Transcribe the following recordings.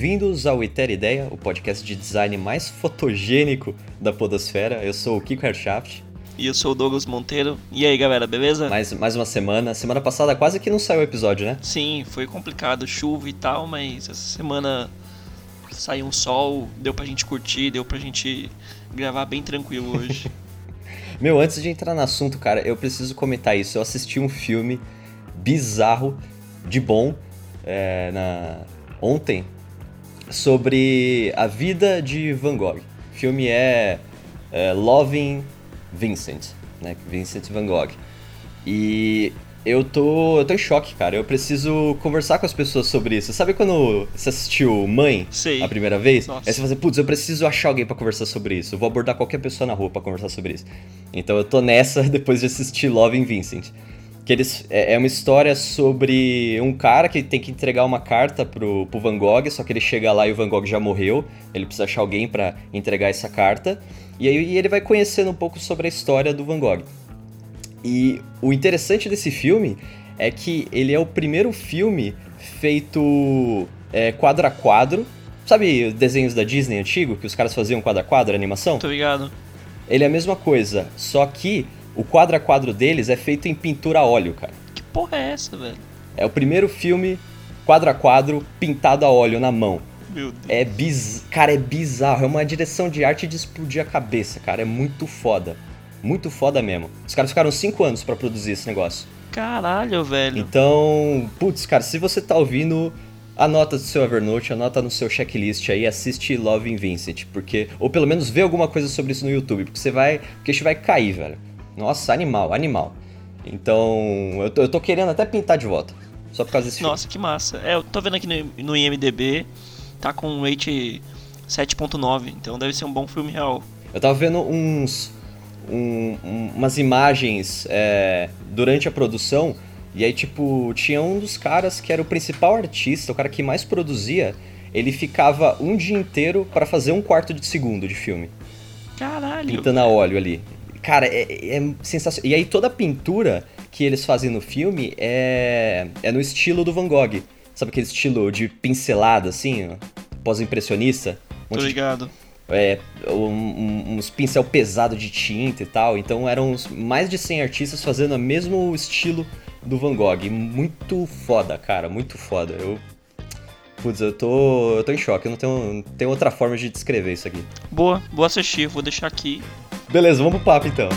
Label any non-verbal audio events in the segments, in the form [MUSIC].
Bem-vindos ao Iter Ideia, o podcast de design mais fotogênico da podosfera. Eu sou o Kiko Herschaft. E eu sou o Douglas Monteiro. E aí, galera, beleza? Mais, mais uma semana. Semana passada quase que não saiu o episódio, né? Sim, foi complicado, chuva e tal, mas essa semana saiu um sol, deu pra gente curtir, deu pra gente gravar bem tranquilo hoje. [LAUGHS] Meu, antes de entrar no assunto, cara, eu preciso comentar isso. Eu assisti um filme bizarro, de bom, é, na... ontem, sobre a vida de Van Gogh. O filme é, é Loving Vincent, né? Vincent Van Gogh. E eu tô, eu tô em choque, cara. Eu preciso conversar com as pessoas sobre isso. Sabe quando você assistiu Mãe Sei. a primeira vez? Nossa. Aí você fala assim, putz, eu preciso achar alguém pra conversar sobre isso. Eu vou abordar qualquer pessoa na rua pra conversar sobre isso. Então eu tô nessa [LAUGHS] depois de assistir Loving Vincent. Que eles, é é uma história sobre um cara que tem que entregar uma carta pro, pro Van Gogh, só que ele chega lá e o Van Gogh já morreu. Ele precisa achar alguém pra entregar essa carta. E aí ele vai conhecendo um pouco sobre a história do Van Gogh. E o interessante desse filme é que ele é o primeiro filme feito é, quadro a quadro. Sabe desenhos da Disney antigo, que os caras faziam quadro a quadro, animação? Tô ligado. Ele é a mesma coisa, só que o quadro a quadro deles é feito em pintura a óleo, cara. Que porra é essa, velho? É o primeiro filme quadro a quadro pintado a óleo na mão. Meu Deus. É biz... Cara, é bizarro. É uma direção de arte de explodir a cabeça, cara. É muito foda. Muito foda mesmo. Os caras ficaram cinco anos pra produzir esse negócio. Caralho, velho. Então, putz, cara, se você tá ouvindo, anota no seu Evernote, anota no seu checklist aí, assiste Love in Vincent, porque ou pelo menos vê alguma coisa sobre isso no YouTube, porque você vai, porque a gente vai cair, velho. Nossa, animal, animal. Então, eu tô, eu tô querendo até pintar de volta, só por causa desse Nossa, que massa. É, eu tô vendo aqui no, no IMDB, tá com um rate 7.9, então deve ser um bom filme real. filme. Eu tava vendo uns um- um- umas imagens é, durante a produção e aí tipo tinha um dos caras que era o principal artista, o cara que mais produzia, ele ficava um dia inteiro pra fazer um quarto de segundo de filme. Caralho. pintando a óleo ali. Cara, é, é sensacional. E aí toda a pintura que eles fazem no filme é, é no estilo do Van Gogh. Sabe aquele estilo de pincelada, assim, pós-impressionista? Um Tô monte de- ligado. é, um- uns pincel pesado de tinta e tal. Então eram mais de 100 artistas fazendo o mesmo estilo do Van Gogh. Muito foda, cara, muito foda. Eu... Putz, eu tô, eu tô em choque, eu não tenho, não tenho outra forma de descrever isso aqui. Boa, vou assistir, vou deixar aqui. Beleza, vamos pro papo então.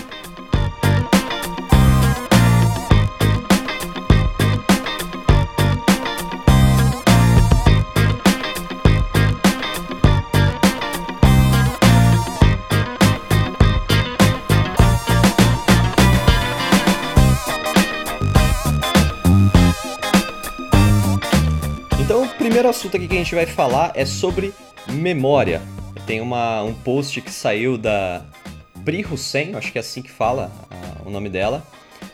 Então, o primeiro assunto aqui que a gente vai falar é sobre memória. Tem uma, um post que saiu da Pri Hussein, acho que é assim que fala ah, o nome dela,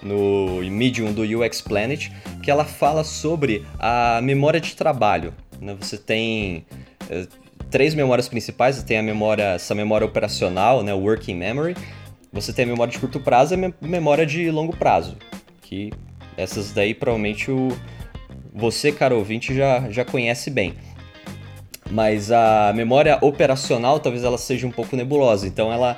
no Medium do UX Planet, que ela fala sobre a memória de trabalho. né? Você tem eh, três memórias principais, você tem a memória, essa memória operacional, né, working memory, você tem a memória de curto prazo e a mem- memória de longo prazo, que essas daí provavelmente o, você, caro ouvinte, já, já conhece bem. Mas a memória operacional talvez ela seja um pouco nebulosa. Então ela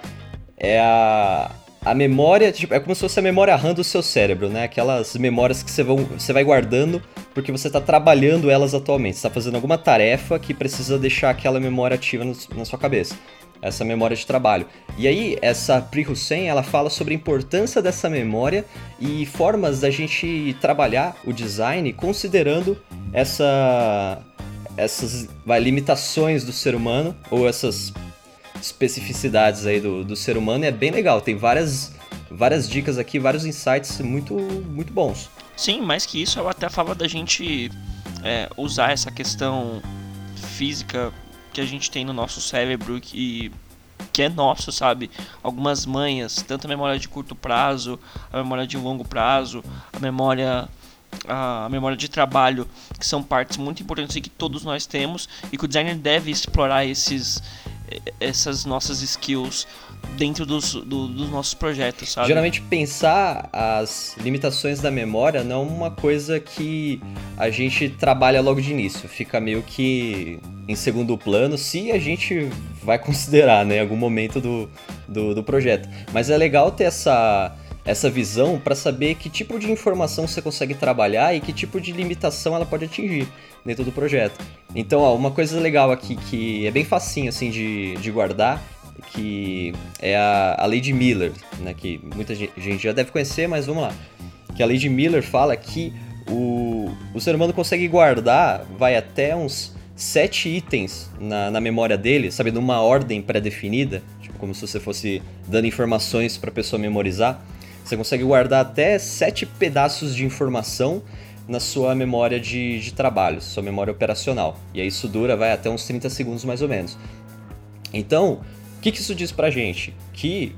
é a, a memória, tipo, é como se fosse a memória RAM do seu cérebro, né? Aquelas memórias que você, vão, você vai guardando porque você está trabalhando elas atualmente. Você está fazendo alguma tarefa que precisa deixar aquela memória ativa no- na sua cabeça. Essa memória de trabalho. E aí, essa Pri Hussein, ela fala sobre a importância dessa memória e formas da gente trabalhar o design considerando essa essas vai, limitações do ser humano, ou essas especificidades aí do, do ser humano, e é bem legal. Tem várias, várias dicas aqui, vários insights muito, muito bons. Sim, mais que isso, eu até falava da gente é, usar essa questão física que a gente tem no nosso cérebro que, que é nosso, sabe? Algumas manhas, tanto a memória de curto prazo, a memória de longo prazo, a memória a memória de trabalho, que são partes muito importantes e que todos nós temos e que o designer deve explorar esses essas nossas skills dentro dos, do, dos nossos projetos, sabe? Geralmente pensar as limitações da memória não é uma coisa que a gente trabalha logo de início, fica meio que em segundo plano, se a gente vai [LAUGHS] considerar né, em algum momento do, do, do projeto. Mas é legal ter essa, essa visão para saber que tipo de informação você consegue trabalhar e que tipo de limitação ela pode atingir dentro do projeto. Então, ó, uma coisa legal aqui que é bem facinho assim de, de guardar que é a, a lei de Miller, né, que muita gente já deve conhecer, mas vamos lá. Que a lei de Miller fala que o, o ser humano consegue guardar, vai até uns sete itens na, na memória dele, sabe, numa ordem pré-definida, tipo, como se você fosse dando informações para a pessoa memorizar. Você consegue guardar até sete pedaços de informação na sua memória de, de trabalho, sua memória operacional. E aí isso dura, vai até uns 30 segundos mais ou menos. Então, o que, que isso diz pra gente? Que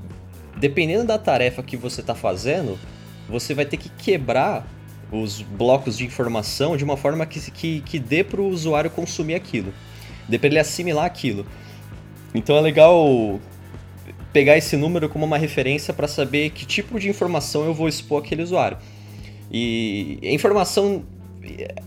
dependendo da tarefa que você está fazendo, você vai ter que quebrar os blocos de informação de uma forma que, que, que dê para o usuário consumir aquilo, dê para ele assimilar aquilo. Então é legal pegar esse número como uma referência para saber que tipo de informação eu vou expor aquele usuário. E a informação,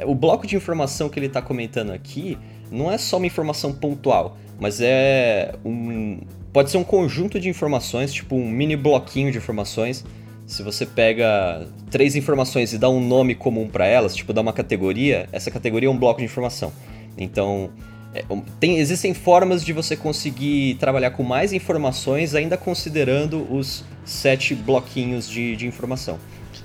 o bloco de informação que ele está comentando aqui não é só uma informação pontual mas é um. Pode ser um conjunto de informações, tipo um mini bloquinho de informações. Se você pega três informações e dá um nome comum para elas, tipo dá uma categoria, essa categoria é um bloco de informação. Então, tem, existem formas de você conseguir trabalhar com mais informações, ainda considerando os sete bloquinhos de, de informação.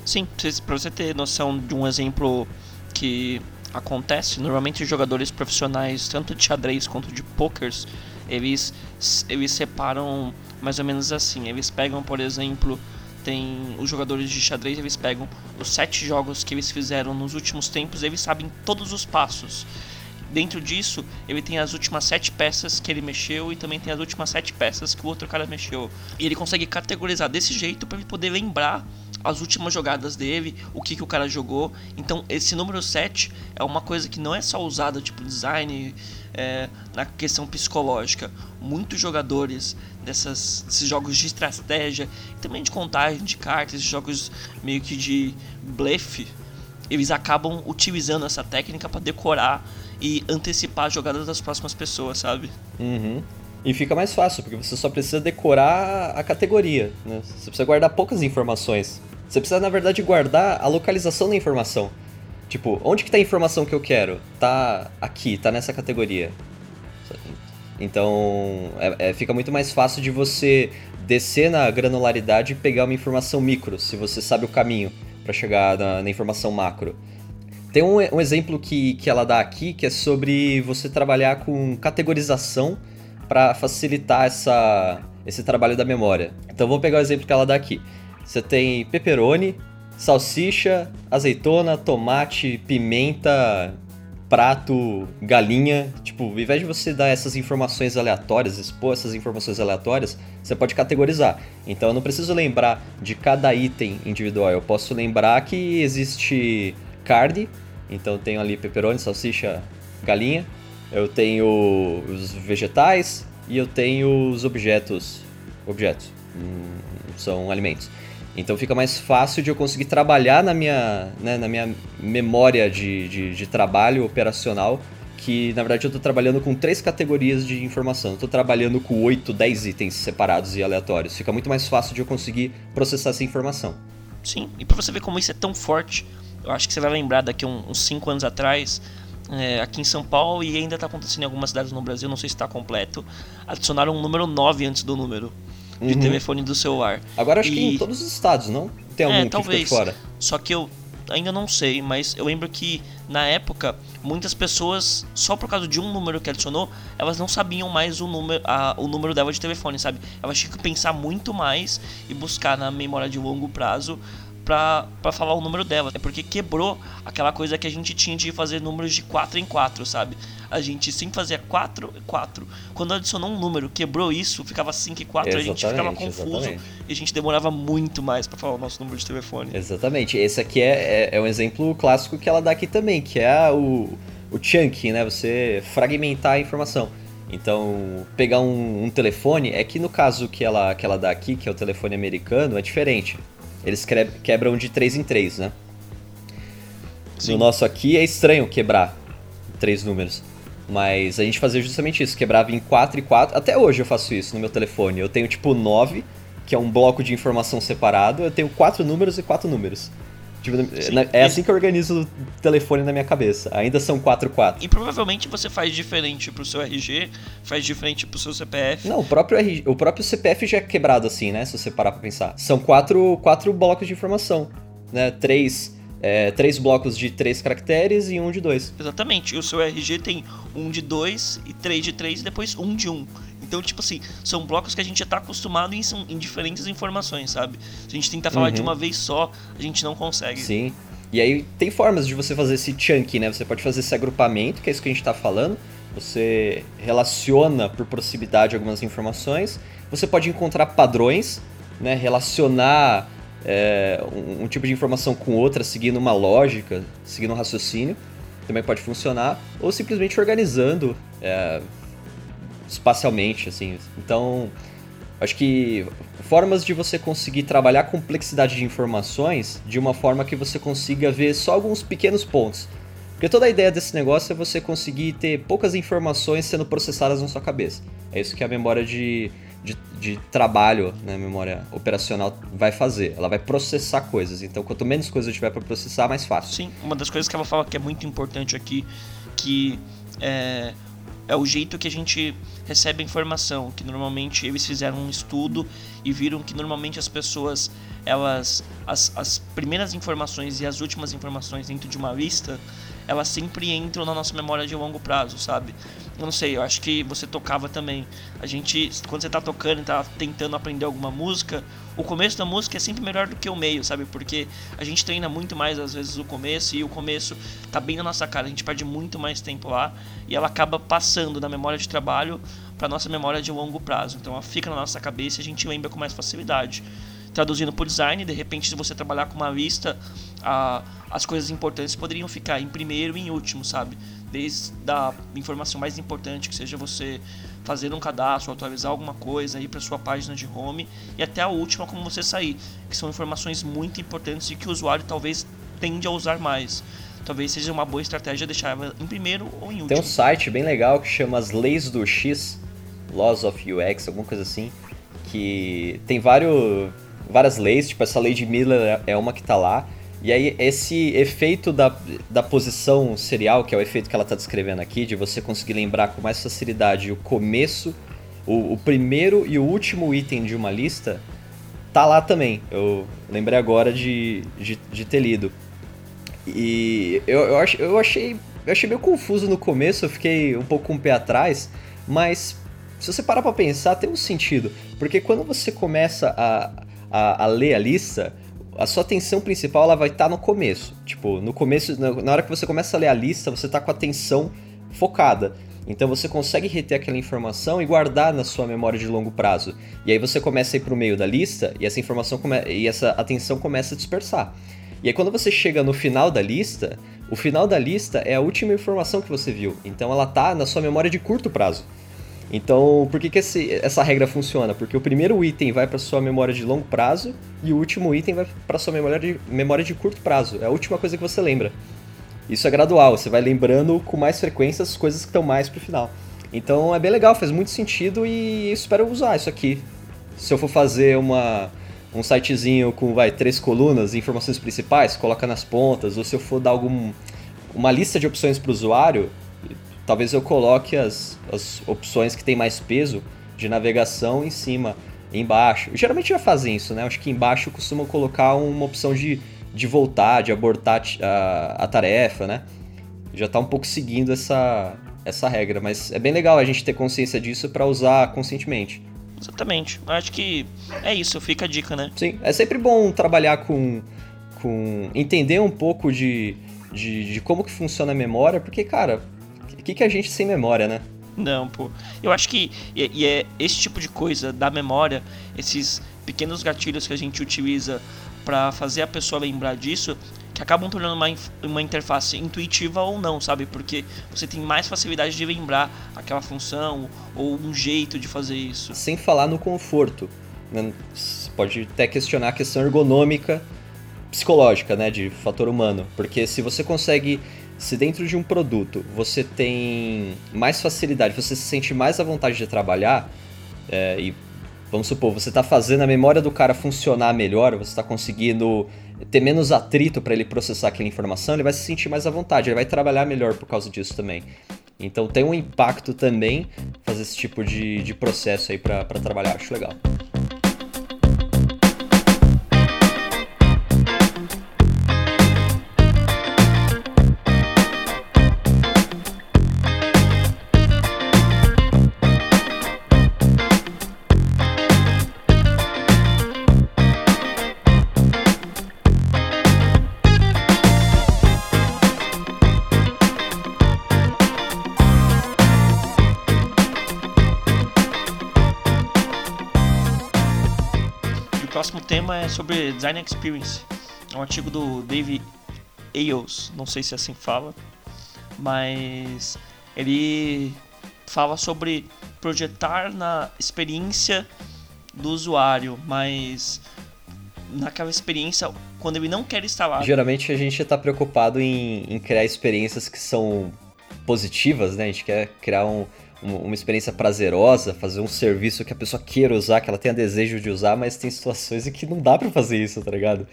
Sim, para você ter noção de um exemplo que acontece, normalmente os jogadores profissionais, tanto de xadrez quanto de pokers, eles, eles separam mais ou menos assim. Eles pegam, por exemplo, tem os jogadores de xadrez, eles pegam os sete jogos que eles fizeram nos últimos tempos, eles sabem todos os passos. Dentro disso, ele tem as últimas sete peças que ele mexeu e também tem as últimas sete peças que o outro cara mexeu. E ele consegue categorizar desse jeito para ele poder lembrar as últimas jogadas dele, o que, que o cara jogou. Então, esse número 7 é uma coisa que não é só usada, tipo, design, é, na questão psicológica. Muitos jogadores dessas, desses jogos de estratégia, também de contagem de cartas, jogos meio que de blefe, eles acabam utilizando essa técnica para decorar e antecipar as jogadas das próximas pessoas, sabe? Uhum. E fica mais fácil, porque você só precisa decorar a categoria. Né? Você precisa guardar poucas informações. Você precisa, na verdade, guardar a localização da informação. Tipo, onde que tá a informação que eu quero? Tá aqui, tá nessa categoria. Então, é, é, fica muito mais fácil de você descer na granularidade e pegar uma informação micro, se você sabe o caminho para chegar na, na, informação macro. Tem um, um, exemplo que, que ela dá aqui, que é sobre você trabalhar com categorização para facilitar essa, esse trabalho da memória. Então, vamos pegar o exemplo que ela dá aqui. Você tem pepperoni, salsicha, azeitona, tomate, pimenta, prato, galinha. Tipo, ao invés de você dar essas informações aleatórias, expor essas informações aleatórias, você pode categorizar. Então eu não preciso lembrar de cada item individual, eu posso lembrar que existe carne, então tenho ali pepperoni, salsicha, galinha. Eu tenho os vegetais e eu tenho os objetos. Objetos. Hum, são alimentos. Então fica mais fácil de eu conseguir trabalhar na minha, né, na minha memória de, de, de, trabalho operacional, que na verdade eu estou trabalhando com três categorias de informação. Estou trabalhando com oito, dez itens separados e aleatórios. Fica muito mais fácil de eu conseguir processar essa informação. Sim, e para você ver como isso é tão forte, eu acho que você vai lembrar daqui uns cinco anos atrás, é, aqui em São Paulo e ainda está acontecendo em algumas cidades no Brasil, não sei se está completo, adicionaram um número 9 antes do número de uhum. telefone do celular. Agora acho e... que em todos os estados, não? Tem algum é, talvez. fora? Só que eu ainda não sei, mas eu lembro que na época muitas pessoas, só por causa de um número que adicionou, elas não sabiam mais o número, a, o número dela de telefone, sabe? Elas tinham que pensar muito mais e buscar na memória de longo prazo pra, pra falar o número dela. É porque quebrou aquela coisa que a gente tinha de fazer números de 4 em 4, sabe? A gente sempre fazia 4 e 4. Quando adicionou um número, quebrou isso, ficava 5 e 4, exatamente, a gente ficava confuso exatamente. e a gente demorava muito mais para falar o nosso número de telefone. Exatamente. Esse aqui é, é, é, um exemplo clássico que ela dá aqui também, que é o, o chunking, né? Você fragmentar a informação. Então, pegar um, um, telefone, é que no caso que ela, que ela dá aqui, que é o telefone americano, é diferente. Eles quebram de 3 em 3, né? Sim. No nosso aqui é estranho quebrar três números. Mas a gente fazia justamente isso, quebrava em 4 e 4. Até hoje eu faço isso no meu telefone. Eu tenho tipo 9, que é um bloco de informação separado. Eu tenho quatro números e quatro números. Tipo, é assim que eu organizo o telefone na minha cabeça. Ainda são 4 4. E provavelmente você faz diferente pro seu RG, faz diferente pro seu CPF. Não, o próprio, RG, o próprio CPF já é quebrado assim, né? Se você parar pra pensar. São quatro, quatro blocos de informação. Né? Três, é, três blocos de três caracteres e um de dois. Exatamente. E o seu RG tem um de dois e três de três e depois um de um. Então, tipo assim, são blocos que a gente já tá acostumado em, em diferentes informações, sabe? Se a gente tentar falar uhum. de uma vez só, a gente não consegue. Sim. E aí tem formas de você fazer esse chunk, né? Você pode fazer esse agrupamento, que é isso que a gente tá falando. Você relaciona por proximidade algumas informações. Você pode encontrar padrões, né? Relacionar é, um, um, tipo de informação com outra, seguindo uma lógica, seguindo um raciocínio. Também pode funcionar. Ou simplesmente organizando. É, espacialmente, assim. Então, acho que formas de você conseguir trabalhar a complexidade de informações de uma forma que você consiga ver só alguns pequenos pontos. Porque toda a ideia desse negócio é você conseguir ter poucas informações sendo processadas na sua cabeça. É isso que a memória de, de, de trabalho, né, memória operacional, vai fazer. Ela vai processar coisas. Então, quanto menos coisas tiver para processar, mais fácil. Sim, uma das coisas que ela fala que é muito importante aqui, que é, é o jeito que a gente recebe a informação, que normalmente eles fizeram um estudo e viram que normalmente as pessoas, elas as, as primeiras informações e as últimas informações dentro de uma lista, elas sempre entram na nossa memória de longo prazo, sabe? Eu não sei, eu acho que você tocava também. A gente, quando você tá tocando e tá tentando aprender alguma música, o começo da música é sempre melhor do que o meio, sabe? Porque a gente treina muito mais às vezes o começo e o começo tá bem na nossa cara, a gente perde muito mais tempo lá e ela acaba passando da memória de trabalho para nossa memória de longo prazo. Então ela fica na nossa cabeça e a gente lembra com mais facilidade. Traduzindo por design, de repente, se você trabalhar com uma lista, a, as coisas importantes poderiam ficar em primeiro e em último, sabe? Desde a informação mais importante, que seja você fazer um cadastro, atualizar alguma coisa, ir para sua página de home, e até a última, como você sair, que são informações muito importantes e que o usuário talvez tende a usar mais talvez seja uma boa estratégia deixar ela em primeiro ou em último. Tem um site bem legal que chama as Leis do X, Laws of UX, alguma coisa assim, que tem vários, várias leis, tipo essa lei de Miller é uma que está lá, e aí esse efeito da, da posição serial, que é o efeito que ela está descrevendo aqui, de você conseguir lembrar com mais facilidade o começo, o, o primeiro e o último item de uma lista, tá lá também. Eu lembrei agora de, de, de ter lido. E eu, eu, ach, eu, achei, eu achei meio confuso no começo, eu fiquei um pouco com o pé atrás, mas se você parar pra pensar, tem um sentido. Porque quando você começa a, a, a ler a lista, a sua atenção principal ela vai estar tá no começo. Tipo, no começo, na hora que você começa a ler a lista, você está com a atenção focada. Então você consegue reter aquela informação e guardar na sua memória de longo prazo. E aí você começa a ir para o meio da lista e essa informação e essa atenção começa a dispersar. E aí quando você chega no final da lista, o final da lista é a última informação que você viu. Então ela tá na sua memória de curto prazo. Então, por que, que esse, essa regra funciona? Porque o primeiro item vai para sua memória de longo prazo e o último item vai para sua memória de, memória de curto prazo. É a última coisa que você lembra. Isso é gradual, você vai lembrando com mais frequência as coisas que estão mais pro final. Então é bem legal, faz muito sentido e espero usar isso aqui. Se eu for fazer uma, um sitezinho com vai, três colunas, informações principais, coloca nas pontas, ou se eu for dar algum, uma lista de opções para o usuário, talvez eu coloque as, as opções que tem mais peso de navegação em cima, embaixo. Geralmente já fazem isso, né? Acho que embaixo costumam colocar uma opção de, de voltar, de abortar a, a tarefa, né? Já está um pouco seguindo essa, essa regra, mas é bem legal a gente ter consciência disso para usar conscientemente. Exatamente. Acho que é isso, fica a dica, né? Sim, é sempre bom trabalhar com. com entender um pouco de, de, de como que funciona a memória, porque, cara, o que, que a gente sem memória, né? Não, pô. Eu acho que e, e é esse tipo de coisa da memória, esses pequenos gatilhos que a gente utiliza para fazer a pessoa lembrar disso, que acabam tornando uma, uma interface intuitiva ou não, sabe? Porque você tem mais facilidade de lembrar aquela função ou um jeito de fazer isso. Sem falar no conforto. Né? Você pode até questionar a questão ergonômica psicológica, né, de fator humano, porque se você consegue se dentro de um produto você tem mais facilidade, você se sente mais à vontade de trabalhar, é, e vamos supor, você está fazendo a memória do cara funcionar melhor, você está conseguindo ter menos atrito para ele processar aquela informação, ele vai se sentir mais à vontade, ele vai trabalhar melhor por causa disso também. Então tem um impacto também fazer esse tipo de, de processo aí para trabalhar, acho legal. Sobre Design Experience. É um artigo do Dave Ailes, não sei se é assim fala, mas ele fala sobre projetar na experiência do usuário, mas naquela experiência quando ele não quer instalar. Geralmente a gente está preocupado em, em criar experiências que são positivas, né? A gente quer criar um, uma experiência prazerosa, fazer um serviço que a pessoa queira usar, que ela tenha desejo de usar, mas tem situações em que não dá para fazer isso, tá ligado?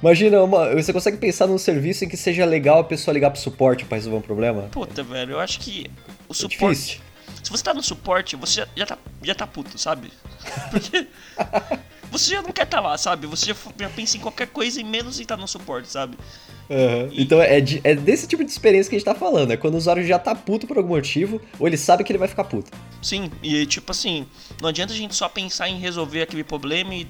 Imagina, uma, você consegue pensar num serviço em que seja legal a pessoa ligar pro suporte para resolver um problema? Puta, velho, eu acho que o é suporte. Difícil. Se você tá no suporte, você já tá, já tá puto, sabe? [LAUGHS] Porque você já não quer estar tá lá, sabe? Você já, já pensa em qualquer coisa e menos em estar tá no suporte, sabe? Uhum. Então é, de, é desse tipo de experiência que a gente tá falando. É quando o usuário já tá puto por algum motivo, ou ele sabe que ele vai ficar puto. Sim, e tipo assim, não adianta a gente só pensar em resolver aquele problema e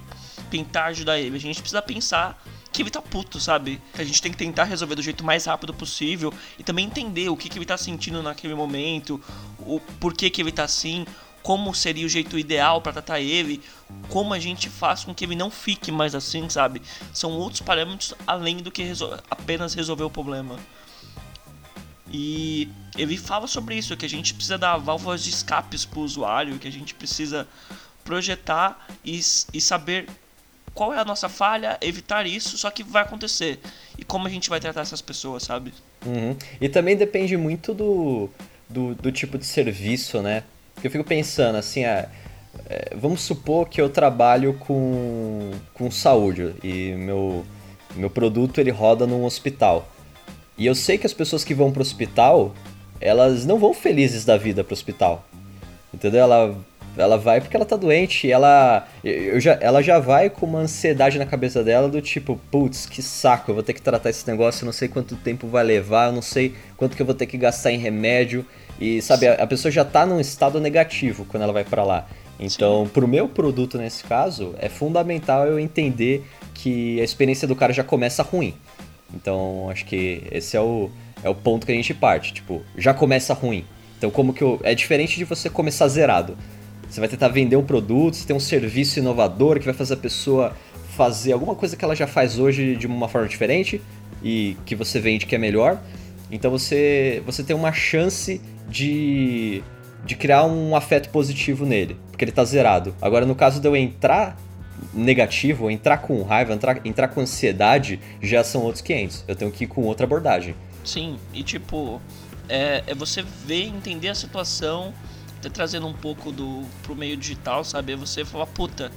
tentar ajudar ele. A gente precisa pensar que ele tá puto, sabe? Que a gente tem que tentar resolver do jeito mais rápido possível e também entender o que, que ele tá sentindo naquele momento, o porquê que ele tá assim, como seria o jeito ideal para tratar ele, como a gente faz com que ele não fique mais assim, sabe? São outros parâmetros além do que resol apenas resolver o problema. E ele fala sobre isso, que a gente precisa dar válvulas de escapes para o usuário, que a gente precisa projetar e, e saber qual é a nossa falha, evitar isso, só que vai acontecer. E como a gente vai tratar essas pessoas, sabe? Uhum. E também depende muito do, do, do tipo de serviço, né? Porque eu fico pensando assim, ah, é, vamos supor que eu trabalho com, com saúde e meu, meu produto ele roda num hospital. E eu sei que as pessoas que vão para o hospital, elas não vão felizes da vida para o hospital. Entendeu? Ela, ela vai porque ela tá doente, ela, eu já, ela já vai com uma ansiedade na cabeça dela do tipo, putz, que saco, eu vou ter que tratar esse negócio, eu não sei quanto tempo vai levar, eu não sei quanto que eu vou ter que gastar em remédio. E sabe, a, a pessoa já está num estado negativo quando ela vai para lá. Então, para o meu produto nesse caso, é fundamental eu entender que a experiência do cara já começa ruim. Então, acho que esse é o, é o ponto que a gente parte. Tipo, já começa ruim. Então, como que eu. É diferente de você começar zerado. Você vai tentar vender um produto, você tem um serviço inovador que vai fazer a pessoa fazer alguma coisa que ela já faz hoje de uma forma diferente e que você vende que é melhor. Então você, você tem uma chance de, de criar um afeto positivo nele, porque ele tá zerado. Agora, no caso de eu entrar negativo, entrar com raiva, entrar, entrar com ansiedade, já são outros 500. Eu tenho que ir com outra abordagem. Sim, e tipo, é, é você ver, entender a situação, até trazendo um pouco do pro meio digital, sabe? Você falar, puta,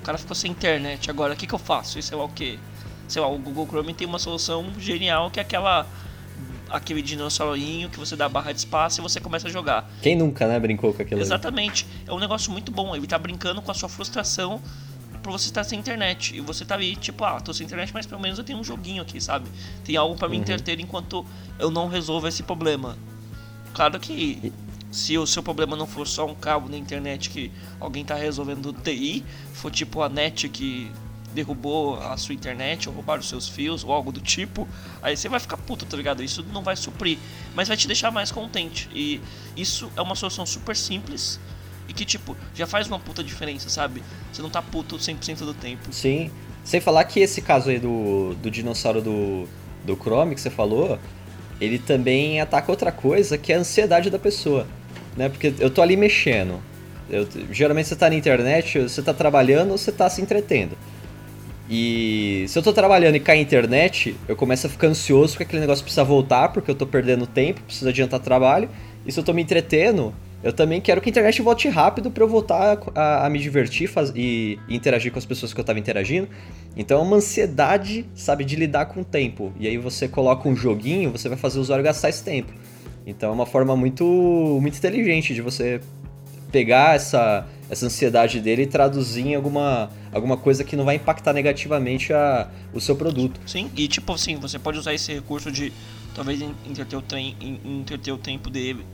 o cara ficou sem internet, agora o que, que eu faço? Sei lá o que? Sei lá, o Google Chrome tem uma solução genial que é aquela aquele dinossaurinho que você dá barra de espaço e você começa a jogar. Quem nunca, né, brincou com aquilo Exatamente. É um negócio muito bom. Ele tá brincando com a sua frustração por você estar sem internet. E você tá ali, tipo, ah, tô sem internet, mas pelo menos eu tenho um joguinho aqui, sabe? Tem algo para me uhum. entreter enquanto eu não resolvo esse problema. Claro que se o seu problema não for só um cabo na internet que alguém tá resolvendo TI, for tipo a net que derrubou a sua internet ou roubaram os seus fios ou algo do tipo, aí você vai ficar puto, tá ligado? Isso não vai suprir, mas vai te deixar mais contente. E isso é uma solução super simples e que, tipo, já faz uma puta diferença, sabe? Você não tá puto 100% do tempo. Sim, Sem falar que esse caso aí do, do dinossauro do, do Chrome que você falou, ele também ataca outra coisa que é a ansiedade da pessoa. Né? Porque eu tô ali mexendo. Eu, geralmente você tá na internet, você tá trabalhando ou você tá se entretendo. E se eu tô trabalhando e cai a internet, eu começo a ficar ansioso porque aquele negócio precisa voltar, porque eu tô perdendo tempo, preciso adiantar trabalho. E se eu tô me entretendo, eu também quero que a internet volte rápido para eu voltar a, a, me divertir faz, e, e, interagir com as pessoas que eu tava interagindo. Então é uma ansiedade, sabe, de lidar com o tempo. E aí você coloca um joguinho, você vai fazer o usuário gastar esse tempo. Então é uma forma muito, muito inteligente de você pegar essa, essa ansiedade dele e traduzir em alguma, alguma coisa que não vai impactar negativamente a, o seu produto. Sim, e tipo assim, você pode usar esse recurso de talvez entreter o, trem, entreter o tempo dele.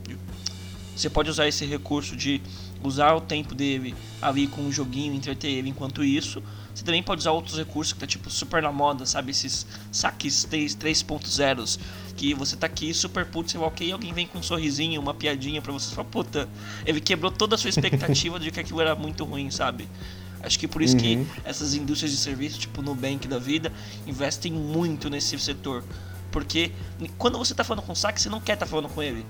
Você pode usar esse recurso de usar o tempo dele ali com um joguinho, entreter ele enquanto isso. Você também pode usar outros recursos que tá tipo super na moda, sabe? Esses saques 3.0 que você tá aqui super puto, você vai ok, alguém vem com um sorrisinho, uma piadinha pra você, fala, puta, ele quebrou toda a sua expectativa de que aquilo era muito ruim, sabe? Acho que por isso uhum. que essas indústrias de serviço, tipo Nubank da vida, investem muito nesse setor. Porque quando você tá falando com o saque, você não quer tá falando com ele.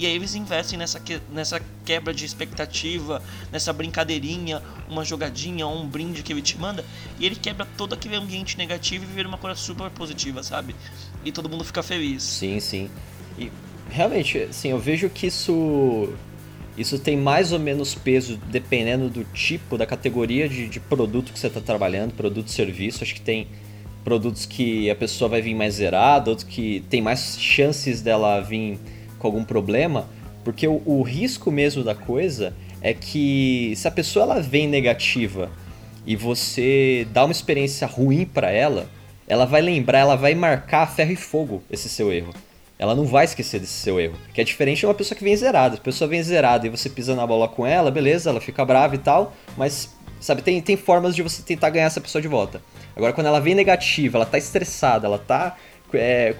E aí eles investem nessa, que, nessa quebra de expectativa, nessa brincadeirinha, uma jogadinha, um brinde que ele te manda, e ele quebra todo aquele ambiente negativo e vira uma coisa super positiva, sabe? E todo mundo fica feliz. Sim, sim. E realmente, assim, eu vejo que isso isso tem mais ou menos peso dependendo do tipo, da categoria de, de produto que você está trabalhando, produto serviço. Acho que tem produtos que a pessoa vai vir mais zerada, outros que tem mais chances dela vir com algum problema, porque o, o, risco mesmo da coisa é que se a pessoa ela vem negativa e você dá uma experiência ruim para ela, ela vai lembrar, ela vai marcar ferro e fogo esse seu erro. Ela não vai esquecer desse seu erro. Que é diferente de uma pessoa que vem zerada. A pessoa vem zerada e você pisa na bola com ela, beleza, ela fica brava e tal, mas sabe, tem, tem formas de você tentar ganhar essa pessoa de volta. Agora, quando ela vem negativa, ela tá estressada, ela tá é,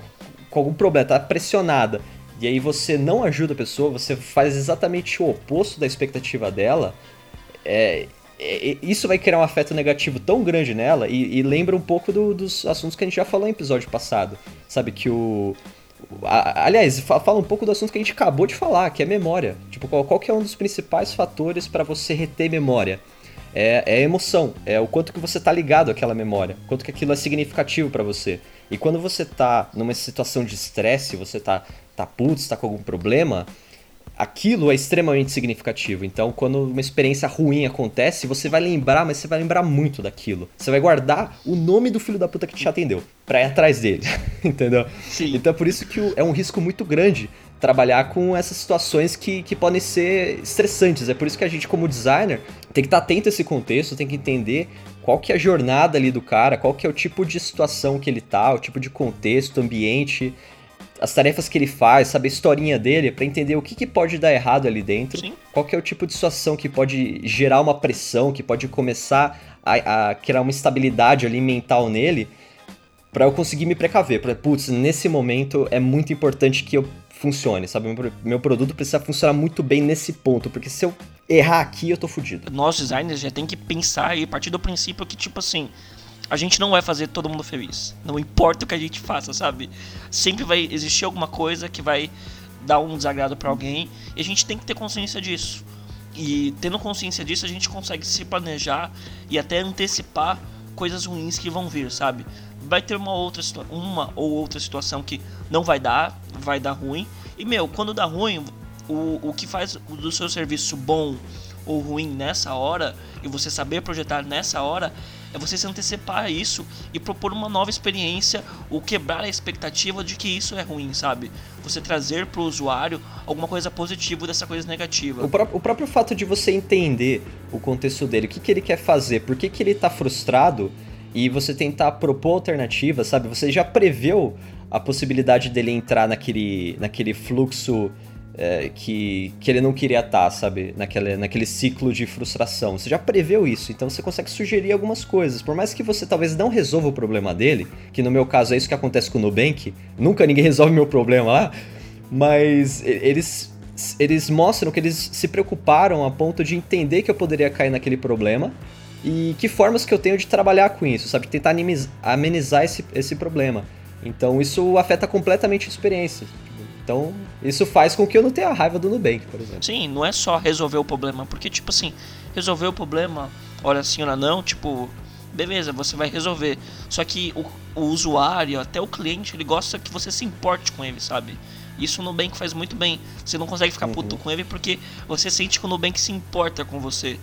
com algum problema, tá pressionada, e aí você não ajuda a pessoa, você faz exatamente o oposto da expectativa dela, é, é, isso vai criar um afeto negativo tão grande nela e, e lembra um pouco do, dos assuntos que a gente já falou no episódio passado. Sabe, que o. A, aliás, fala um pouco do assunto que a gente acabou de falar, que é memória. Tipo, qual, qual é um dos principais fatores para você reter memória? É, é, emoção, é o quanto que você tá ligado àquela memória, quanto que aquilo é significativo para você. E quando você tá numa situação de estresse, você tá tá puto, tá com algum problema, aquilo é extremamente significativo. Então, quando uma experiência ruim acontece, você vai lembrar, mas você vai lembrar muito daquilo. Você vai guardar o nome do filho da puta que te atendeu pra ir atrás dele, [LAUGHS] entendeu? Sim. Então, é por isso que é um risco muito grande trabalhar com essas situações que, que podem ser estressantes. É por isso que a gente, como designer, tem que estar tá atento a esse contexto, tem que entender qual que é a jornada ali do cara, qual que é o tipo de situação que ele tá, o tipo de contexto, ambiente, as tarefas que ele faz, saber a historinha dele, para entender o que, que pode dar errado ali dentro, Sim. qual que é o tipo de situação que pode gerar uma pressão, que pode começar a, a criar uma estabilidade ali mental nele, para eu conseguir me precaver. Pra, putz, nesse momento é muito importante que eu funcione, sabe? Meu, meu produto precisa funcionar muito bem nesse ponto, porque se eu errar aqui, eu tô fudido. Nós designers já tem que pensar e partir do princípio que, tipo assim, a gente não vai fazer todo mundo feliz. Não importa o que a gente faça, sabe? Sempre vai existir alguma coisa que vai dar um desagrado para alguém e a gente tem que ter consciência disso. E tendo consciência disso, a gente consegue se planejar e até antecipar coisas ruins que vão vir, sabe? Vai ter uma outra uma ou outra situação que não vai dar, vai dar ruim. E meu, quando dá ruim, o, o que faz do seu serviço bom ou ruim nessa hora e você saber projetar nessa hora é você se antecipar a isso e propor uma nova experiência ou quebrar a expectativa de que isso é ruim, sabe? Você trazer para o usuário alguma coisa positiva dessa coisa negativa. O, pró o, próprio fato de você entender o contexto dele, o que, que ele quer fazer, por que, que ele está frustrado e você tentar propor alternativas, sabe? Você já preveu a possibilidade dele entrar naquele, naquele fluxo é, que, que ele não queria estar, tá, sabe? Naquele, naquele ciclo de frustração. Você já preveu isso, então você consegue sugerir algumas coisas. Por mais que você talvez não resolva o problema dele, que no meu caso é isso que acontece com o Nubank, nunca ninguém [LAUGHS] resolve meu problema lá, mas eles, eles mostram que eles se preocuparam a ponto de entender que eu poderia cair naquele problema e que formas que eu tenho de trabalhar com isso, sabe? Tentar amenizar esse, esse problema. Então isso afeta completamente a experiência. Então, isso faz com que eu não tenha raiva do Nubank, por exemplo. Sim, não é só resolver o problema, porque, tipo assim, resolver o problema, hora sim, hora não, tipo, beleza, você vai resolver. Só que o, o usuário, até o cliente, ele gosta que você se importe com ele, sabe? Isso o Nubank faz muito bem. Você não consegue ficar uhum. puto com ele porque você sente que o Nubank se importa com você.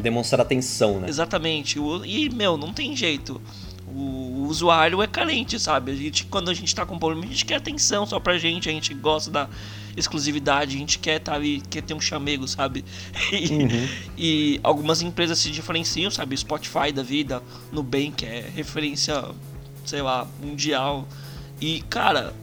Demonstrar atenção, né? Exatamente. E, meu, não tem jeito. O usuário é carente, sabe? A gente, quando a gente tá com problema, a gente quer atenção só pra gente, a gente gosta da exclusividade, a gente quer tá ali, quer ter um chamego, sabe? [LAUGHS] E, uhum. e algumas empresas se diferenciam, sabe? Spotify da vida, Nubank é referência, sei lá, mundial. E, cara,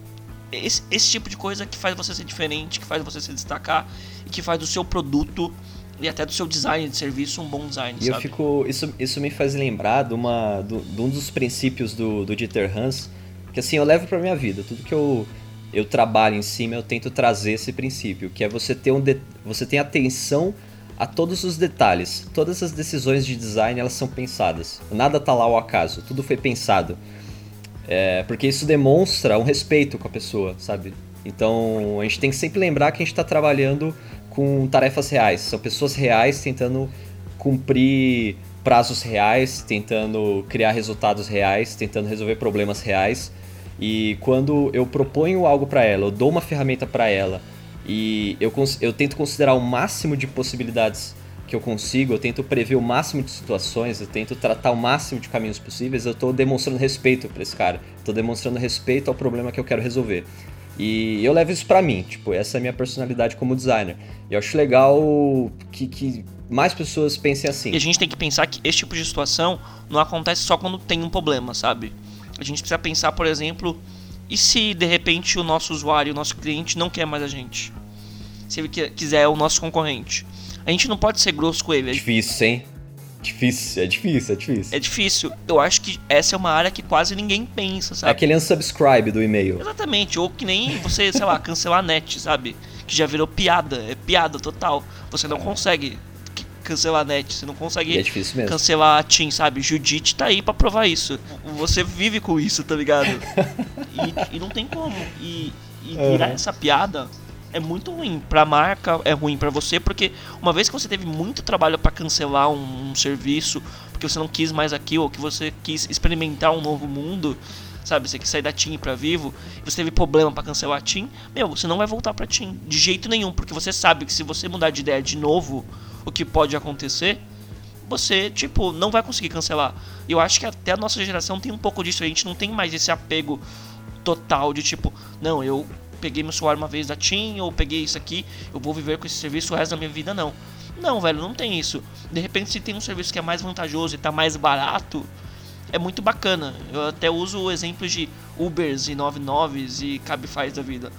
esse, esse tipo de coisa que faz você ser diferente, que faz você se destacar e que faz do seu produto e até do seu design de serviço um bom design. E sabe? eu fico. Isso, isso me faz lembrar de, uma, de, de um dos princípios do, do Dieter Hans, que assim, eu levo pra minha vida. Tudo que eu, eu trabalho em cima, eu tento trazer esse princípio, que é você ter um de, você tem atenção a todos os detalhes. Todas as decisões de design elas são pensadas. Nada tá lá ao acaso, tudo foi pensado. É, porque isso demonstra um respeito com a pessoa, sabe? Então a gente tem que sempre lembrar que a gente está trabalhando com tarefas reais. São pessoas reais tentando cumprir prazos reais, tentando criar resultados reais, tentando resolver problemas reais. E quando eu proponho algo para ela, eu dou uma ferramenta para ela e eu, eu tento considerar o máximo de possibilidades que eu consigo, eu tento prever o máximo de situações, eu tento tratar o máximo de caminhos possíveis, eu estou demonstrando respeito para esse cara, estou demonstrando respeito ao problema que eu quero resolver. E eu levo isso para mim, tipo, essa é a minha personalidade como designer. E eu acho legal que, que mais pessoas pensem assim. E a gente tem que pensar que esse tipo de situação não acontece só quando tem um problema, sabe? A gente precisa pensar, por exemplo, e se de repente o nosso usuário, o nosso cliente não quer mais a gente? Se ele quiser o nosso concorrente a gente não pode ser grosso com ele. Difícil, hein? Difícil, é difícil, é difícil. É difícil. Eu acho que essa é uma área que quase ninguém pensa, sabe? É aquele unsubscribe do e-mail. Exatamente, ou que nem você, sei lá, [LAUGHS] cancelar a net, sabe? Que já virou piada, é piada total. Você não é. consegue cancelar a net, você não consegue é difícil mesmo. cancelar a Team, sabe? Judite tá aí para provar isso. Você vive com isso, tá ligado? [LAUGHS] e, e não tem como. E, e virar uhum. essa piada é muito ruim. Para a marca, é ruim para você, porque uma vez que você teve muito trabalho para cancelar um, um, serviço, porque você não quis mais aquilo, ou que você quis experimentar um novo mundo, sabe, você quis sair da Team para Vivo, você teve problema para cancelar a Team, meu, você não vai voltar para Team. De jeito nenhum, porque você sabe que se você mudar de ideia de novo, o que pode acontecer, você, tipo, não vai conseguir cancelar. Eu acho que até a nossa geração tem um pouco disso, a gente não tem mais esse apego total de tipo, não, eu peguei meu celular uma vez da TIM, ou peguei isso aqui, eu vou viver com esse serviço o resto da minha vida, não. Não, velho, não tem isso. De repente, se tem um serviço que é mais vantajoso e tá mais barato, é muito bacana. Eu até uso o exemplo de Ubers e 99s e Cabify da vida.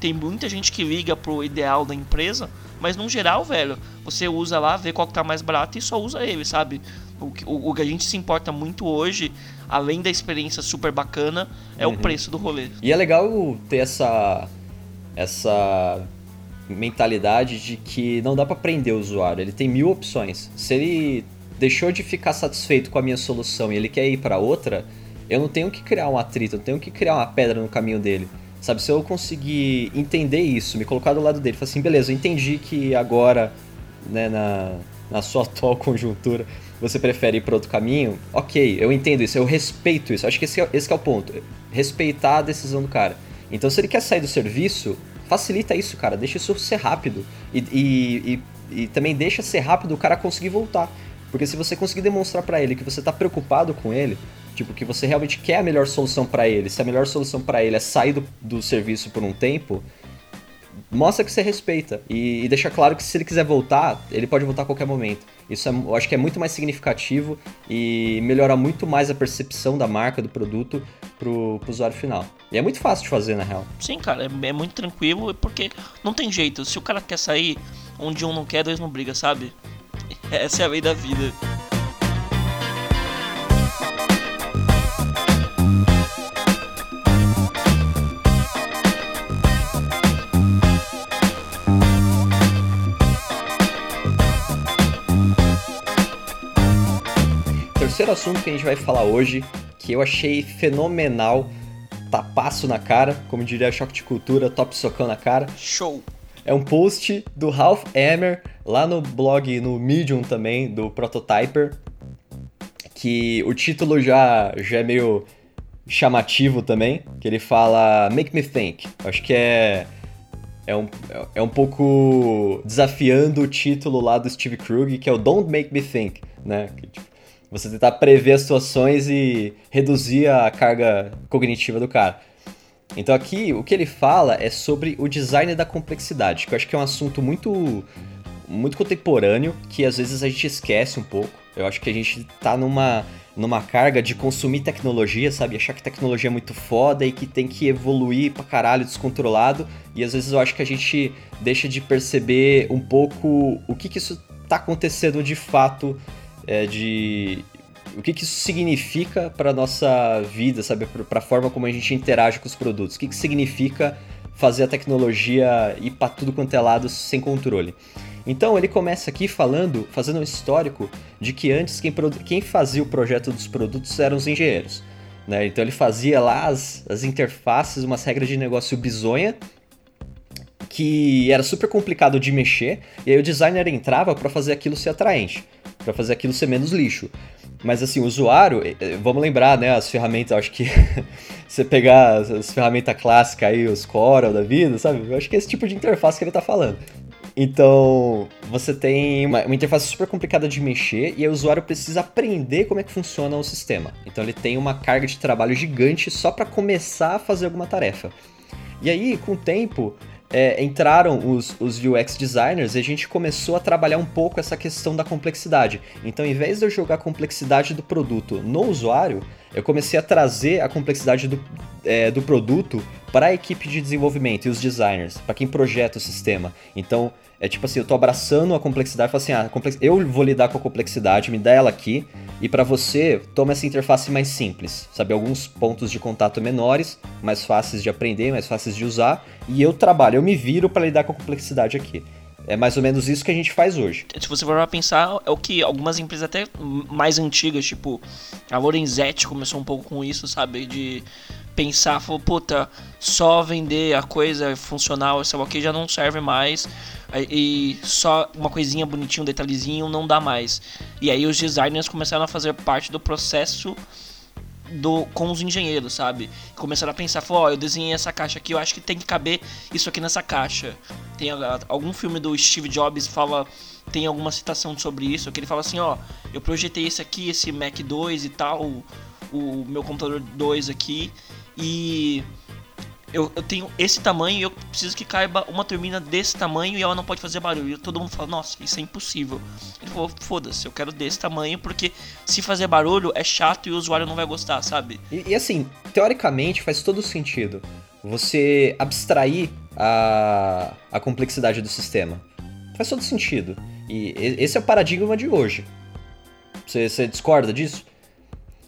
Tem muita gente que liga pro ideal da empresa, mas no geral, velho, você usa lá, vê qual que tá mais barato e só usa ele, sabe? O, o, o que a gente se importa muito hoje além da experiência super bacana, é uhum. o preço do rolê. E é legal ter essa essa mentalidade de que não dá para prender o usuário, ele tem mil opções. Se ele deixou de ficar satisfeito com a minha solução e ele quer ir para outra, eu não tenho que criar um atrito, eu não tenho que criar uma pedra no caminho dele. Sabe, se eu conseguir entender isso, me colocar do lado dele, falar assim, beleza, eu entendi que agora, né, na, na sua [LAUGHS] atual conjuntura, você prefere ir para outro caminho, ok, eu entendo isso, eu respeito isso. Acho que esse é, esse é o ponto. Respeitar a decisão do cara. Então, se ele quer sair do serviço, facilita isso, cara. Deixa isso ser rápido. E, e, e, e também deixa ser rápido o cara conseguir voltar. Porque se você conseguir demonstrar para ele que você tá preocupado com ele, tipo, que você realmente quer a melhor solução para ele, se a melhor solução para ele é sair do, do serviço por um tempo, mostra que você respeita. E, e deixa claro que se ele quiser voltar, ele pode voltar a qualquer momento. Isso é, eu acho que é muito mais significativo e melhora muito mais a percepção da marca, do produto pro, pro usuário final. E é muito fácil de fazer, na real. Sim, cara, é, é muito tranquilo porque não tem jeito. Se o cara quer sair, onde um não quer, dois não briga, sabe? [LAUGHS] Essa é a lei da vida. Primeiro assunto que a gente vai falar hoje, que eu achei fenomenal, tapaço na cara, como diria Choque de Cultura, top socão na cara. Show! É um post do Ralph Emmer, lá no blog, no Medium também, do Prototyper, que o título já, já é meio chamativo também, que ele fala Make Me Think. Acho que é é um, é um pouco desafiando o título lá do Steve Krug, que é o Don't Make Me Think, né? Que, tipo, você tentar prever as situações e reduzir a carga cognitiva do cara. Então aqui o que ele fala é sobre o design da complexidade, que eu acho que é um assunto muito muito contemporâneo, que às vezes a gente esquece um pouco. Eu acho que a gente tá numa numa carga de consumir tecnologia, sabe? Achar que tecnologia é muito foda e que tem que evoluir pra caralho descontrolado. E às vezes eu acho que a gente deixa de perceber um pouco o que, que isso tá acontecendo de fato, é, de. O que, que isso significa para nossa vida, sabe? Para a forma como a gente interage com os produtos. O que, que significa fazer a tecnologia ir para tudo quanto é lado sem controle. Então ele começa aqui falando, fazendo um histórico de que antes quem, quem fazia o projeto dos produtos eram os engenheiros. Né? Então ele fazia lá as, as interfaces, umas regras de negócio bizonha, que era super complicado de mexer, e aí o designer entrava para fazer aquilo ser atraente, para fazer aquilo ser menos lixo. Mas assim, o usuário, eh, eh, vamos lembrar, né, as ferramentas, acho que [LAUGHS] você pegar as ferramentas clássicas aí, os Corel da vida, sabe? Eu acho que é esse tipo de interface que ele tá falando. Então, você tem uma, uma, interface super complicada de mexer e o usuário precisa aprender como é que funciona o sistema. Então, ele tem uma carga de trabalho gigante só para começar a fazer alguma tarefa. E aí, com o tempo, é, entraram os, os UX designers e a gente começou a trabalhar um pouco essa questão da complexidade. Então, em vez de eu jogar a complexidade do produto no usuário, eu comecei a trazer a complexidade do, é, do produto para a equipe de desenvolvimento e os designers, para quem projeta o sistema. Então, é tipo assim, eu tô abraçando a complexidade falo assim, ah, complex... eu vou lidar com a complexidade, me dá ela aqui, e para você, toma essa interface mais simples, sabe? Alguns pontos de contato menores, mais fáceis de aprender, mais fáceis de usar, e eu trabalho, eu me viro para lidar com a complexidade aqui. É mais ou menos isso que a gente faz hoje. Se você for pensar, é o que algumas empresas até mais antigas, tipo a Lorenzetti começou um pouco com isso, sabe? De pensar, falou, puta, só vender a coisa funcional, essa aqui já não serve mais. E só uma coisinha bonitinha, um detalhezinho não dá mais. E aí os designers começaram a fazer parte do processo do, com os engenheiros, sabe? Começaram a pensar, ó, oh, eu desenhei essa caixa aqui, eu acho que tem que caber isso aqui nessa caixa. Tem algum filme do Steve Jobs fala, tem alguma citação sobre isso, que ele fala assim, ó, eu projetei esse aqui, esse Mac 2 e tal, o, o meu computador 2 aqui, e eu, eu, tenho esse tamanho e eu preciso que caiba uma turbina desse tamanho e ela não pode fazer barulho. E todo mundo fala, nossa, isso é impossível. Ele falou, foda-se, eu quero desse tamanho porque se fazer barulho é chato e o usuário não vai gostar, sabe? E, e assim, teoricamente faz todo sentido você abstrair a, a complexidade do sistema. Faz todo sentido. E esse é o paradigma de hoje. Você, você discorda disso?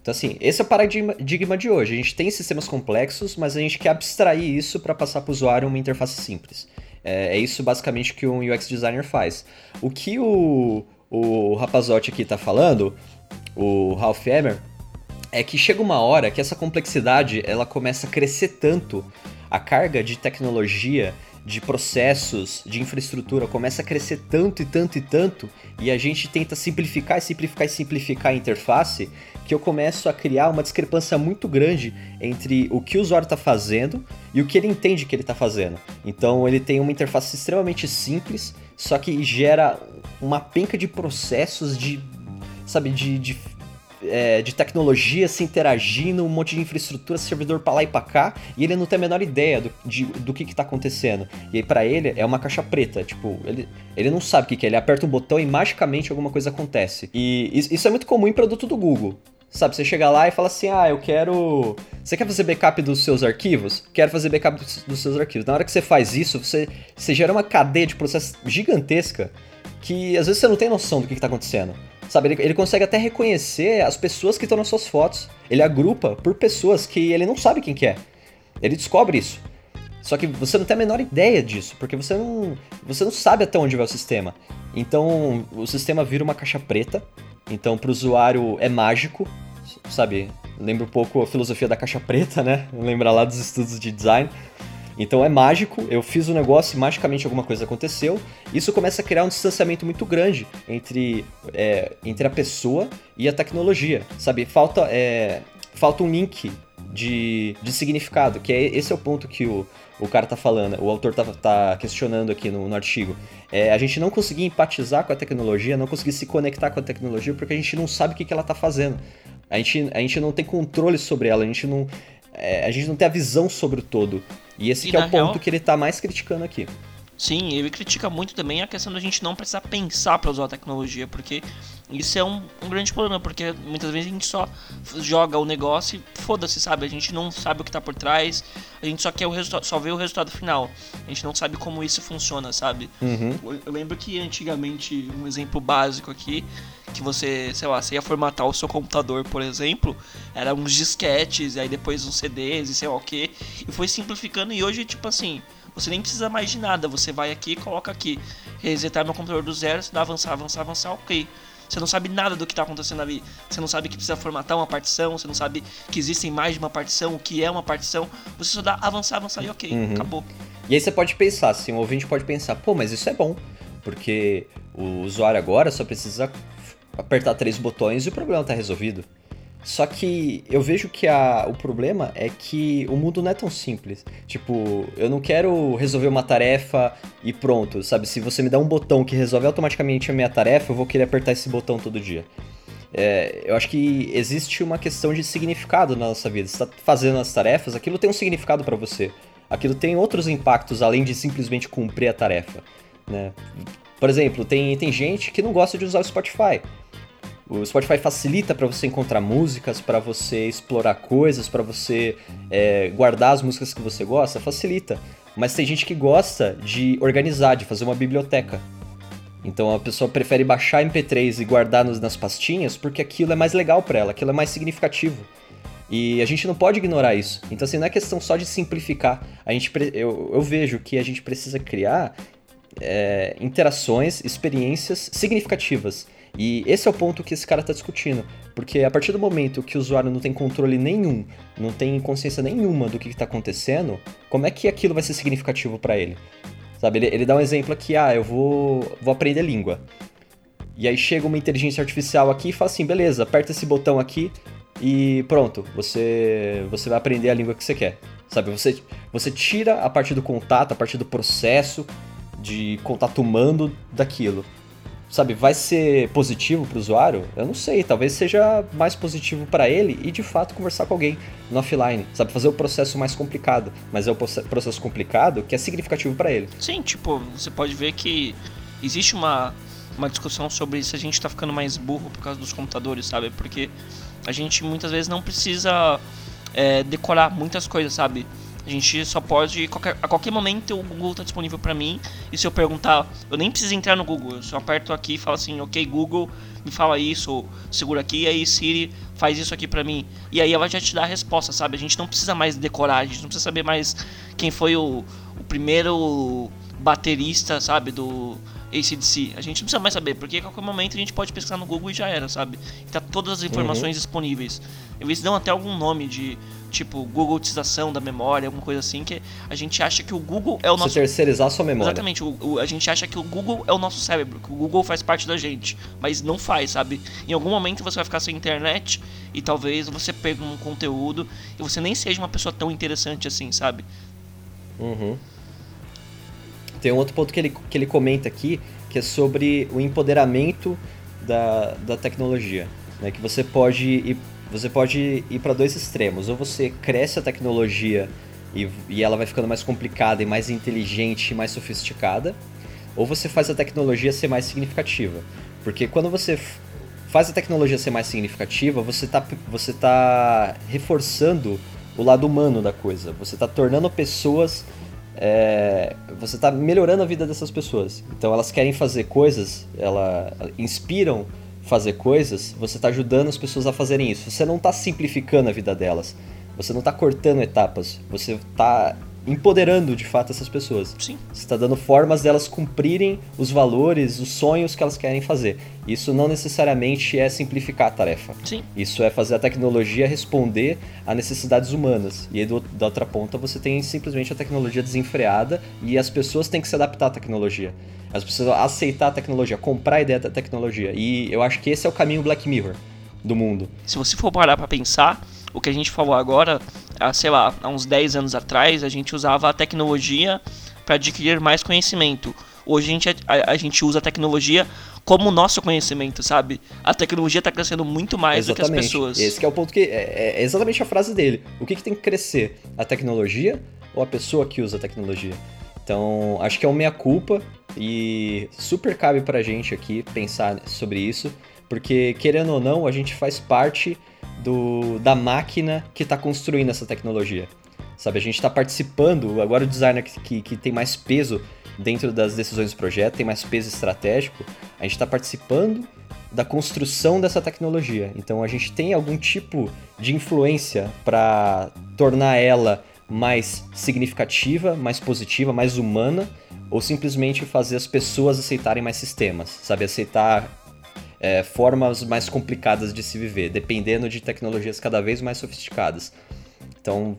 Então, assim, esse é o paradigma de hoje. A gente tem sistemas complexos, mas a gente quer abstrair isso para passar para o usuário uma interface simples. É, é, isso basicamente que um UX designer faz. O que o, o rapazote aqui está falando, o Ralph Emmer, é que chega uma hora que essa complexidade ela começa a crescer tanto, a carga de tecnologia de processos, de infraestrutura começa a crescer tanto e tanto e tanto, e a gente tenta simplificar e simplificar e simplificar a interface, que eu começo a criar uma discrepância muito grande entre o que o usuário está fazendo e o que ele entende que ele está fazendo. Então ele tem uma interface extremamente simples, só que gera uma penca de processos de sabe, de, de é, de tecnologia se interagindo, um monte de infraestrutura, servidor para lá e para cá, e ele não tem a menor ideia do, de, do que, que tá acontecendo. E aí para ele é uma caixa preta, tipo, ele, ele não sabe o que, que é, ele aperta um botão e magicamente alguma coisa acontece. E isso é muito comum em produto do Google. Sabe, você chega lá e fala assim: ah, eu quero. Você quer fazer backup dos seus arquivos? Quero fazer backup dos, dos seus arquivos. Na hora que você faz isso, você, você gera uma cadeia de processo gigantesca que às vezes você não tem noção do que está acontecendo. Sabe, ele, ele consegue até reconhecer as pessoas que estão nas suas fotos. Ele agrupa por pessoas que ele não sabe quem que é. Ele descobre isso. Só que você não tem a menor ideia disso, porque você não, você não sabe até onde vai o sistema. Então, o sistema vira uma caixa preta Então, para o usuário é mágico, sabe? Lembra um pouco a filosofia da caixa preta, né? Lembra lá dos estudos de design. Então é mágico, eu fiz o um negócio e magicamente alguma coisa aconteceu. Isso começa a criar um distanciamento muito grande entre, é, entre a pessoa e a tecnologia, sabe? Falta, é, falta um link de, de significado, que é esse é o ponto que o, o cara tá falando, o autor tá, tá questionando aqui no, no artigo. É, a gente não conseguir empatizar com a tecnologia, não conseguir se conectar com a tecnologia porque a gente não sabe o que, que ela tá fazendo. A gente, a gente não tem controle sobre ela, a gente não, é, a gente não tem a visão sobre o todo. E esse e é o ponto real... que ele tá mais criticando aqui. Sim, ele critica muito também a questão da gente não precisar pensar para usar a tecnologia, porque isso é um, um, grande problema, porque muitas vezes a gente só joga o negócio e foda-se, sabe? A gente não sabe o que tá por trás, a gente só quer o resultado, só vê o resultado final. A gente não sabe como isso funciona, sabe? Uhum. Eu, lembro que antigamente, um exemplo básico aqui, que você, sei lá, você ia formatar o seu computador, por exemplo, era uns disquetes, e aí depois uns CDs e sei lá o que, e foi simplificando, e hoje, tipo assim você nem precisa mais de nada. Você vai aqui, coloca aqui, resetar meu computador do zero, você dá avançar, avançar, avançar, ok. Você não sabe nada do que está acontecendo ali. Você não sabe que precisa formatar uma partição, você não sabe que existem mais de uma partição, o que é uma partição. Você só dá avançar, avançar e ok, uhum. acabou. E aí você pode pensar, assim, o ouvinte pode pensar, pô, mas isso é bom, porque o usuário agora só precisa apertar três botões e o problema está resolvido. Só que eu vejo que a, o problema é que o mundo não é tão simples. Tipo, eu não quero resolver uma tarefa e pronto, sabe? Se você me dá um botão que resolve automaticamente a minha tarefa, eu vou querer apertar esse botão todo dia. É, eu acho que existe uma questão de significado na nossa vida. Você está fazendo as tarefas, aquilo tem um significado para você. Aquilo tem outros impactos além de simplesmente cumprir a tarefa. Né? Por exemplo, tem, tem gente que não gosta de usar o Spotify. O Spotify facilita para você encontrar músicas, para você explorar coisas, para você é, guardar as músicas que você gosta, facilita. Mas tem gente que gosta de organizar, de fazer uma biblioteca. Então a pessoa prefere baixar MP3 e guardar nos, nas pastinhas porque aquilo é mais legal para ela, aquilo é mais significativo. E a gente não pode ignorar isso. Então, assim, não é questão só de simplificar. A gente, eu, eu vejo que a gente precisa criar é, interações, experiências significativas. E esse é o ponto que esse cara está discutindo. Porque a partir do momento que o usuário não tem controle nenhum, não tem consciência nenhuma do que está acontecendo, como é que aquilo vai ser significativo para ele? Sabe, ele, ele, dá um exemplo aqui, ah, eu vou, vou aprender língua. E aí chega uma inteligência artificial aqui e fala assim, beleza, aperta esse botão aqui e pronto, você, você vai aprender a língua que você quer. Sabe, você, você tira a parte do contato, a parte do processo de contato humano daquilo sabe, vai ser positivo para o usuário? Eu não sei, talvez seja mais positivo para ele e de fato conversar com alguém no offline, sabe, fazer o processo mais complicado, mas é o processo complicado que é significativo para ele. Sim, tipo, você pode ver que existe uma uma discussão sobre se a gente está ficando mais burro por causa dos computadores, sabe? Porque a gente muitas vezes não precisa é, decorar muitas coisas, sabe? A gente só pode, qualquer, a qualquer momento o Google está disponível para mim. E se eu perguntar, eu nem preciso entrar no Google, eu só aperto aqui e falo assim, ok Google, me fala isso, segura aqui, e aí Siri faz isso aqui para mim. E aí ela já te dá a resposta, sabe? A gente não precisa mais decorar, a gente não precisa saber mais quem foi o, o primeiro baterista, sabe, do ACDC. A gente não precisa mais saber, porque a qualquer momento a gente pode pesquisar no Google e já era, sabe? E tá todas as informações uhum. disponíveis. Eles dão até algum nome de tipo Googletização da memória, alguma coisa assim, que a gente acha que o Google é o nosso. Você terceirizar a sua memória. Exatamente, o, o, a gente acha que o Google é o nosso cérebro, que o Google faz parte da gente, mas não faz, sabe? Em algum momento você vai ficar sem internet e talvez você pegue um conteúdo e você nem seja uma pessoa tão interessante assim, sabe? Uhum. Tem um outro ponto que ele, que ele comenta aqui, que é sobre o empoderamento da, da tecnologia. Né? Que você pode ir você pode ir para dois extremos. Ou você cresce a tecnologia e, e ela vai ficando mais complicada e mais inteligente e mais sofisticada, ou você faz a tecnologia ser mais significativa. Porque quando você faz a tecnologia ser mais significativa, você está você tá reforçando o lado humano da coisa. Você está tornando pessoas. É, você está melhorando a vida dessas pessoas. Então elas querem fazer coisas, elas inspiram fazer coisas, você está ajudando as pessoas a fazerem isso. Você não está simplificando a vida delas. Você não está cortando etapas. Você está empoderando de fato essas pessoas. Sim. Você está dando formas delas cumprirem os valores, os sonhos que elas querem fazer. Isso não necessariamente é simplificar a tarefa. Sim. Isso é fazer a tecnologia responder a necessidades humanas. E aí, do, da outra ponta, você tem simplesmente a tecnologia desenfreada e as pessoas têm que se adaptar à tecnologia. As pessoas aceitar a tecnologia, comprar a ideia da tecnologia. E eu acho que esse é o caminho Black Mirror do mundo. Se você for parar para pensar, o que a gente falou agora, há, sei lá, há uns 10 anos atrás, a gente usava a tecnologia para adquirir mais conhecimento. Hoje a gente, a, a, gente usa a tecnologia como nosso conhecimento, sabe? A tecnologia está crescendo muito mais exatamente. do que as pessoas. Esse é o ponto que. É, é, exatamente a frase dele. O que, que tem que crescer? A tecnologia ou a pessoa que usa a tecnologia? Então, acho que é uma meia-culpa e super cabe pra gente aqui pensar sobre isso, porque querendo ou não, a gente faz parte do, da máquina que está construindo essa tecnologia. Sabe, a gente está participando, agora o designer que, que, que, tem mais peso dentro das decisões do projeto, tem mais peso estratégico, a gente está participando da construção dessa tecnologia. Então a gente tem algum tipo de influência para tornar ela mais significativa, mais positiva, mais humana, ou simplesmente fazer as pessoas aceitarem mais sistemas, sabe? Aceitar é, formas mais complicadas de se viver, dependendo de tecnologias cada vez mais sofisticadas. Então,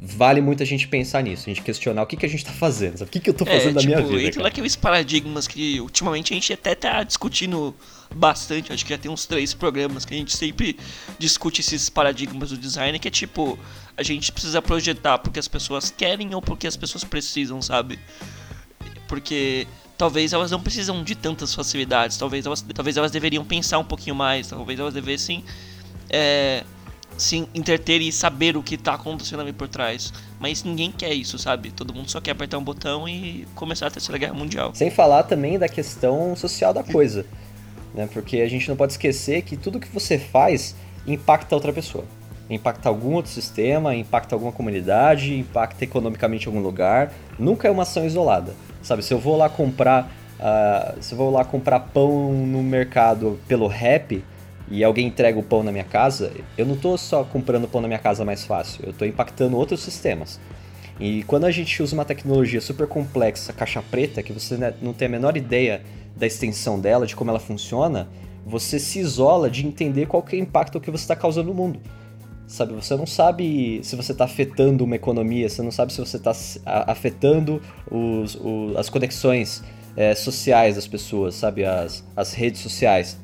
vale muito a gente pensar nisso, a gente questionar o que, que a gente está fazendo, sabe? o que, que eu estou fazendo é, tipo, da minha vida. Entra naqueles paradigmas que ultimamente a gente até está discutindo bastante, acho que já tem uns três programas que a gente sempre discute esses paradigmas do design, que é tipo, a gente precisa projetar porque as pessoas querem ou porque as pessoas precisam, sabe? Porque talvez elas não precisam de tantas facilidades, talvez elas, talvez elas deveriam pensar um pouquinho mais, talvez elas devessem é, se interter e saber o que está acontecendo ali por trás. Mas ninguém quer isso, sabe? Todo mundo só quer apertar um botão e começar a terceira guerra mundial. Sem falar também da questão social da coisa, né? Porque a gente não pode esquecer que tudo que você faz impacta outra pessoa. Impacta algum outro sistema, impacta alguma comunidade, impacta economicamente algum lugar. Nunca é uma ação isolada. Sabe, se eu vou lá comprar, uh, se eu vou lá comprar pão no mercado pelo rap e alguém entrega o pão na minha casa, eu não estou só comprando pão na minha casa mais fácil, eu estou impactando outros sistemas. E quando a gente usa uma tecnologia super complexa, caixa preta, que você né, não tem a menor ideia da extensão dela, de como ela funciona, você se isola de entender qual é o impacto que você está causando no mundo sabe? Você não sabe se você está afetando uma economia, você não sabe se você está afetando os, os, as conexões é, sociais das pessoas, sabe? As, as redes sociais.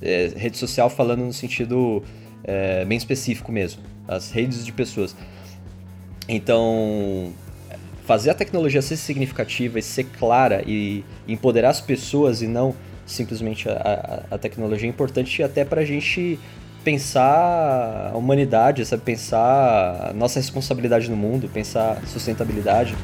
É, rede social falando no sentido é, bem específico mesmo, as redes de pessoas. Então, fazer a tecnologia ser significativa e ser clara e empoderar as pessoas e não simplesmente a, a, a tecnologia é importante até para a gente pensar a humanidade, sabe? Pensar a nossa responsabilidade no mundo, pensar sustentabilidade.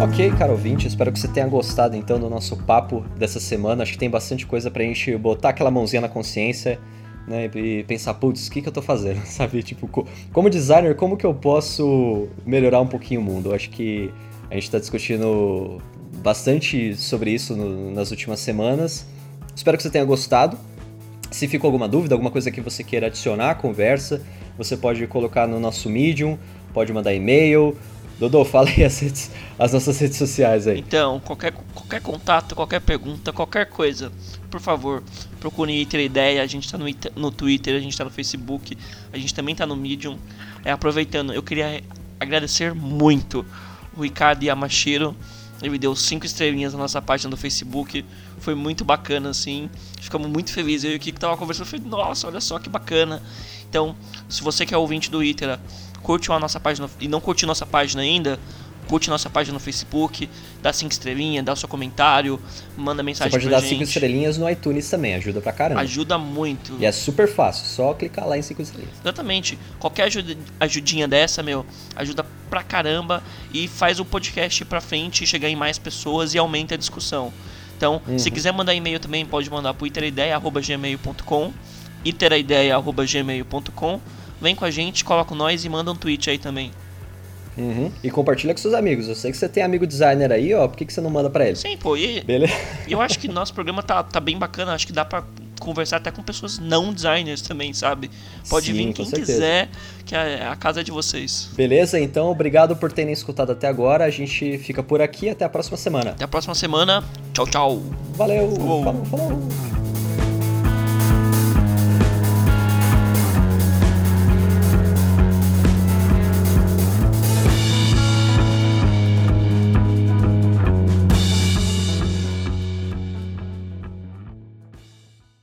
Ok, caro ouvinte, espero que você tenha gostado então do nosso papo dessa semana. Acho que tem bastante coisa pra gente botar aquela mãozinha na consciência né? E pensar, putz, o que, que eu tô fazendo, [LAUGHS] sabe? Tipo, como designer, como que eu posso melhorar um pouquinho o mundo? Eu acho que a gente está discutindo bastante sobre isso no, nas últimas semanas. Espero que você tenha gostado. Se ficou alguma dúvida, alguma coisa que você queira adicionar à conversa, você pode colocar no nosso Medium, pode mandar e-mail. Dodô, fala aí as, redes, as nossas redes sociais aí. Então, qualquer, qualquer contato, qualquer pergunta, qualquer coisa, por favor, procure ter ideia. A gente está no, no Twitter, a gente está no Facebook, a gente também está no Medium. É, aproveitando, eu queria agradecer muito o Ricardo Yamashiro. Ele deu cinco estrelinhas na nossa página do Facebook. Foi muito bacana, assim. Ficamos muito felizes. Eu e o Kiko tava conversando. Eu falei, nossa, olha só que bacana. Então, se você que é ouvinte do Itera, curte a nossa página e não curte nossa página ainda, curte nossa página no Facebook, dá cinco estrelinhas, dá o seu comentário, manda mensagem Você pode dar cinco estrelinhas no iTunes também, ajuda pra caramba. Ajuda muito. E é super fácil, só clicar lá em cinco estrelinhas. Exatamente. Qualquer ajuda, ajudinha dessa, meu, ajuda pra caramba e faz o podcast pra frente, chegar em mais pessoas e aumenta a discussão. Então, uhum. se quiser mandar e-mail também, pode mandar pro iteraideias.gmail.com iteraideias.gmail.com Vem com a gente, coloca nós e manda um tweet aí também. Uhum. E compartilha com seus amigos. Eu sei que você tem amigo designer aí, ó. Por que, que você não manda para ele? Sim, pô. E Beleza? eu acho que nosso programa tá, tá bem bacana. Acho que dá pra conversar até com pessoas não designers também, sabe? Pode Sim, vir quem quiser, que a, a casa é de vocês. Beleza? Então, obrigado por terem escutado até agora. A gente fica por aqui. Até a próxima semana. Até a próxima semana. Tchau, tchau. Valeu! Falou. falou. falou.